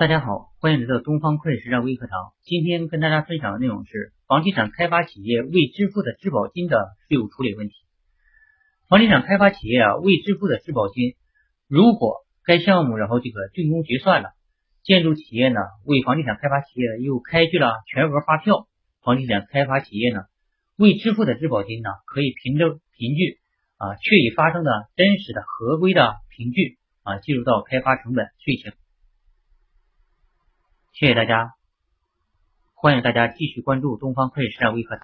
大家好，欢迎来到东方会计实战微课堂。今天跟大家分享的内容是房地产开发企业未支付的质保金的税务处理问题。房地产开发企业啊未支付的质保金，如果该项目然后这个竣工结算了，建筑企业呢为房地产开发企业又开具了全额发票，房地产开发企业呢未支付的质保金呢可以凭证凭据啊确已发生的真实的合规的凭据啊计入到开发成本税前。谢谢大家，欢迎大家继续关注东方会计实战微课堂。